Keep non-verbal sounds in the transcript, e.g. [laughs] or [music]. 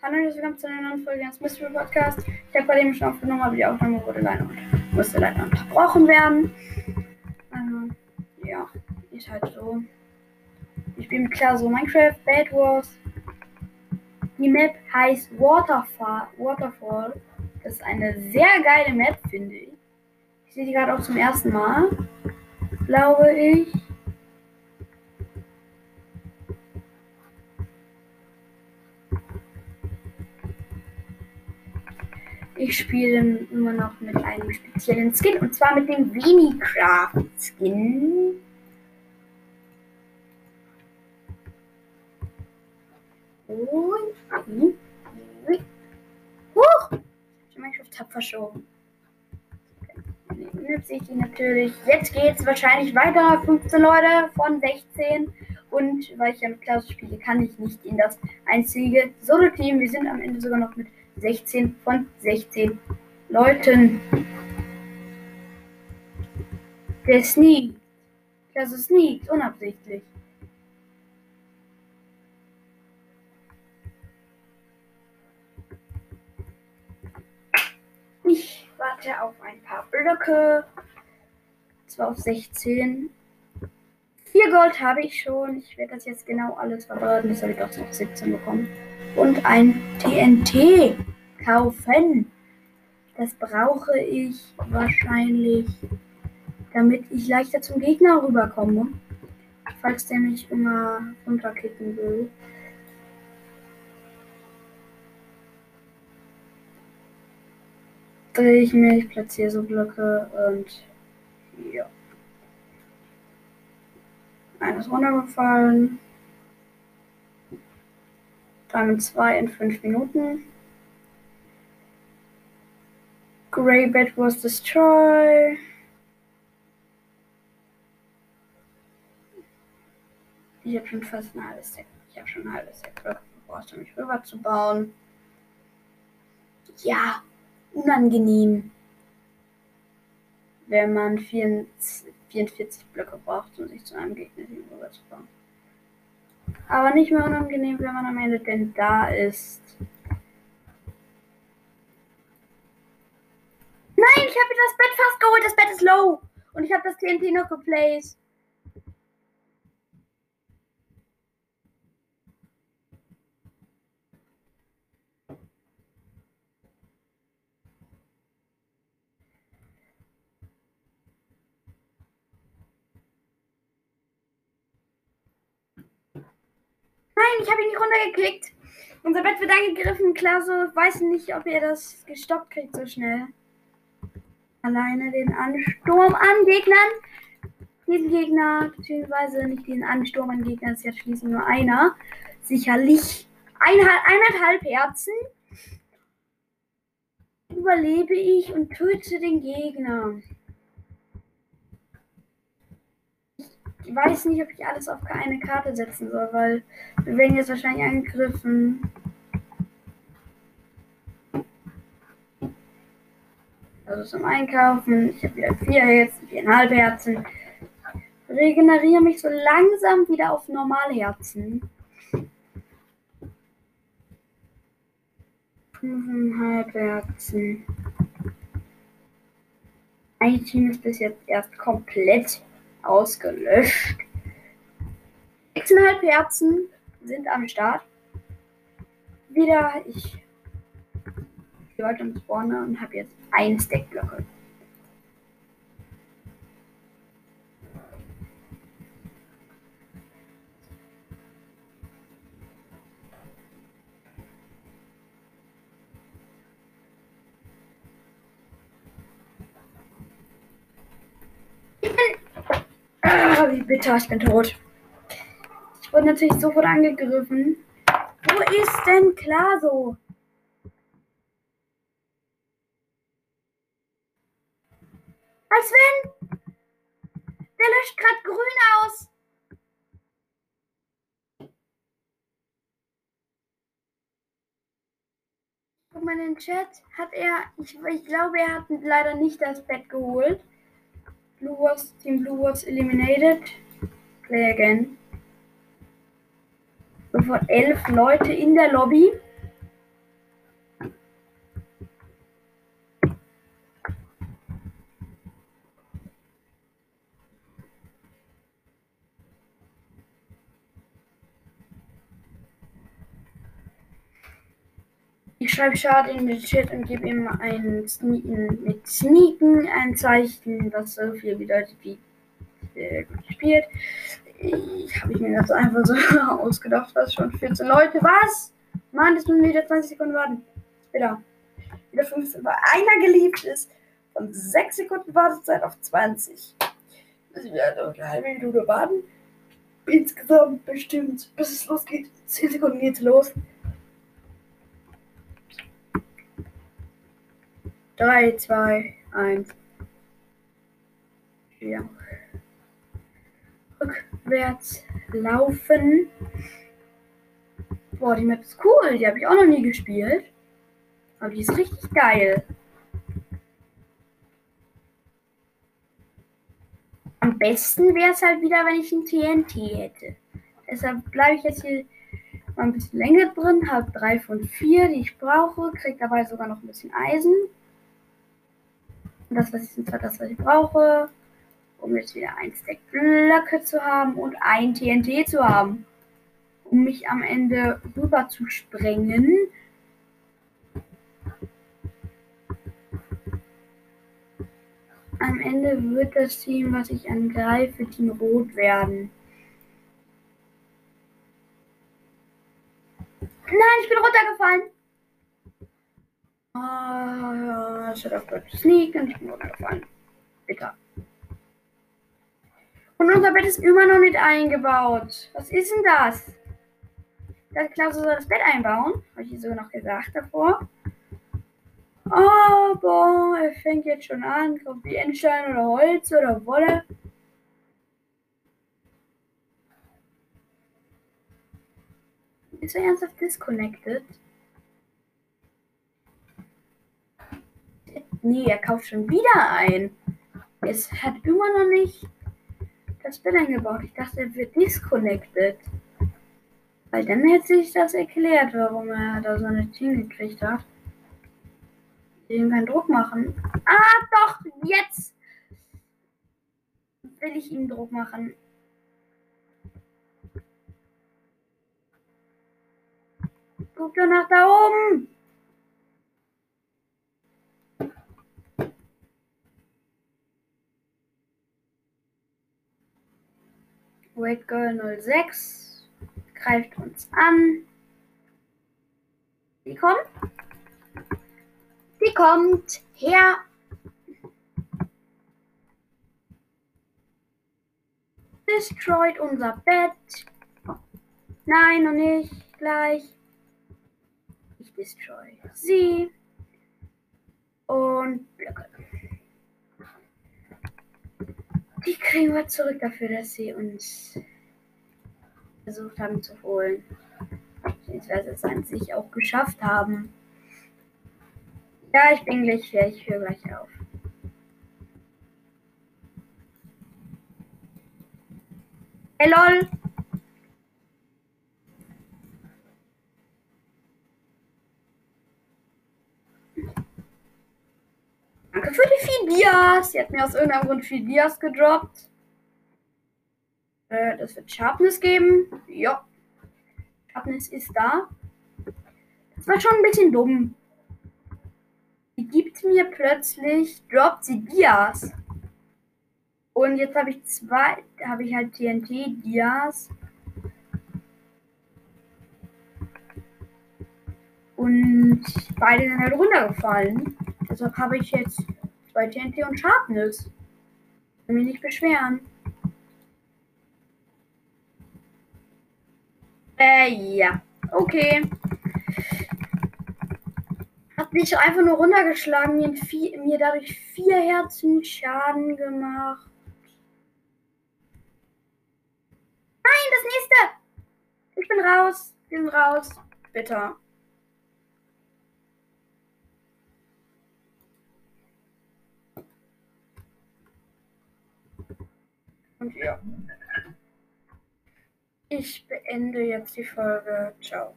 Hallo und willkommen zu einer neuen Folge des Mystery Podcast. Ich habe gerade eben schon aufgenommen, aber die Aufnahme wurde leider musste leider unterbrochen werden. Also, ja, ist halt so. Ich mit klar so Minecraft Bad Wars. Die Map heißt Waterfall. Waterfall. Das ist eine sehr geile Map, finde ich. Ich sehe die gerade auch zum ersten Mal, glaube ich. Ich spiele immer noch mit einem speziellen Skin und zwar mit dem Venicraft Skin. Und Huch! Ich Minecraft hab verschoben. Nütze ich die natürlich. Jetzt geht's wahrscheinlich weiter. 15 Leute von 16. Und weil ich ja mit Klaus spiele, kann ich nicht in das einzige Solo-Team. Wir sind am Ende sogar noch mit 16 von 16 Leuten. Der sneakt. Also sneakt, unabsichtlich. Ich warte auf ein paar Blöcke. Zwar auf 16. Vier Gold habe ich schon. Ich werde das jetzt genau alles verbraten. Das habe ich auch noch 17 bekommen und ein TNT kaufen. Das brauche ich wahrscheinlich, damit ich leichter zum Gegner rüberkomme. Falls der mich immer runterkicken will. Drehe ich mich, platziere so Blöcke und ja. Eines runtergefallen. Diamond 2 in 5 Minuten. Grey Bed was destroyed. Ich habe schon fast ein halbes Deck. Ich habe schon ein halbes Deck gebraucht, um mich rüber zu bauen. Ja, unangenehm. Wenn man 44 Blöcke braucht, um sich zu einem Gegner rüber zu. Aber nicht mehr unangenehm, wenn man am Ende denn da ist. Nein, ich habe das Bett fast geholt. Das Bett ist low. Und ich habe das TNT noch geplaced. Nein, ich habe ihn nicht runtergeklickt. Unser Bett wird angegriffen. Klar, so weiß nicht, ob ihr das gestoppt kriegt so schnell. Alleine den Ansturm an Gegnern. Diesen Gegner, beziehungsweise nicht diesen Ansturm an Gegnern, ist ja schließlich nur einer. Sicherlich eineinhalb, eineinhalb Herzen. Überlebe ich und töte den Gegner. Ich weiß nicht, ob ich alles auf eine Karte setzen soll, weil wir werden jetzt wahrscheinlich angegriffen. Also zum Einkaufen. Ich habe wieder vier Herzen, viereinhalb Herzen. Regeneriere mich so langsam wieder auf Normalherzen. Fünfeinhalb Herzen. Ein Team ist bis jetzt erst komplett ausgelöscht. 6,5 Herzen sind am Start. Wieder ich gehe weiter ins Spawner und habe jetzt ein Stackblöcke. Ah, wie bitter, ich bin tot. Ich wurde natürlich sofort angegriffen. Wo ist denn klar so? Als wenn. Der löscht gerade grün aus. Guck mal in den Chat. Hat er. Ich, ich glaube, er hat leider nicht das Bett geholt. Blue Wars, Team Blue Wars eliminated. Play again. Sofort elf Leute in der Lobby. Ich schreibe Schade in den Chat und gebe ihm ein Sneaken mit Sneaken ein Zeichen, was so viel bedeutet wie äh, gespielt. Ich habe ich mir das einfach so [laughs] ausgedacht, was schon 14 Leute. Was? Mann, das müssen wieder 20 Sekunden warten. Wieder. Wieder 15, weil einer geliebt ist. Von 6 Sekunden Wartezeit auf 20. Müssen wir also eine halbe Minute warten. Insgesamt bestimmt, bis es losgeht. 10 Sekunden geht's los. 3, 2, 1. Ja. Rückwärts laufen. Boah, die Map ist cool. Die habe ich auch noch nie gespielt. Aber die ist richtig geil. Am besten wäre es halt wieder, wenn ich ein TNT hätte. Deshalb bleibe ich jetzt hier mal ein bisschen länger drin, habe drei von vier, die ich brauche, kriege dabei sogar noch ein bisschen Eisen. Und das, was ich, das, was ich brauche, um jetzt wieder ein Stack Blöcke zu haben und ein TNT zu haben. Um mich am Ende rüber zu sprengen. Am Ende wird das Team, was ich angreife, Team Rot werden. Nein, ich bin runtergefallen. Ich hätte auf Deutsch Sneak und ich bin runtergefallen. Bitter. Und unser Bett ist immer noch nicht eingebaut. Was ist denn das? Das Klausel soll das Bett einbauen. Habe ich so noch gesagt davor. Oh, boah, er fängt jetzt schon an. Kommt wie Endstein oder Holz oder Wolle. Ist er ernsthaft disconnected? Nee, er kauft schon wieder ein. Es hat immer noch nicht das Bild eingebaut. Ich dachte, er wird disconnected. Weil dann hätte sich das erklärt, warum er da so eine Team gekriegt hat. Dem keinen Druck machen. Ah, doch, jetzt will ich ihm Druck machen. Guck doch nach da oben. Wait Girl 06 greift uns an. Sie kommt. Sie kommt her. Destroyed unser Bett. Nein, noch nicht. Gleich. Ich destroy sie. Und Blöcke. Die kriegen wir zurück dafür, dass sie uns versucht haben zu holen. Beziehungsweise es an sich auch geschafft haben. Ja, ich bin gleich fertig. Ich höre gleich auf. Hey lol. Danke für die Fidias. Sie hat mir aus irgendeinem Grund Fidias gedroppt. Äh, das wird Sharpness geben. Ja. Sharpness ist da. Das war schon ein bisschen dumm. Die gibt mir plötzlich, droppt sie Dias. Und jetzt habe ich zwei, habe ich halt TNT-Dias. Und beide sind halt runtergefallen. Deshalb habe ich jetzt zwei TNT und Sharpness. Kann mich nicht beschweren. Äh, ja. Okay. Hat mich einfach nur runtergeschlagen, mir, vier, mir dadurch vier Herzen Schaden gemacht. Nein, das nächste! Ich bin raus. Ich bin raus. Bitte. Ja. Ich beende jetzt die Folge. Ciao.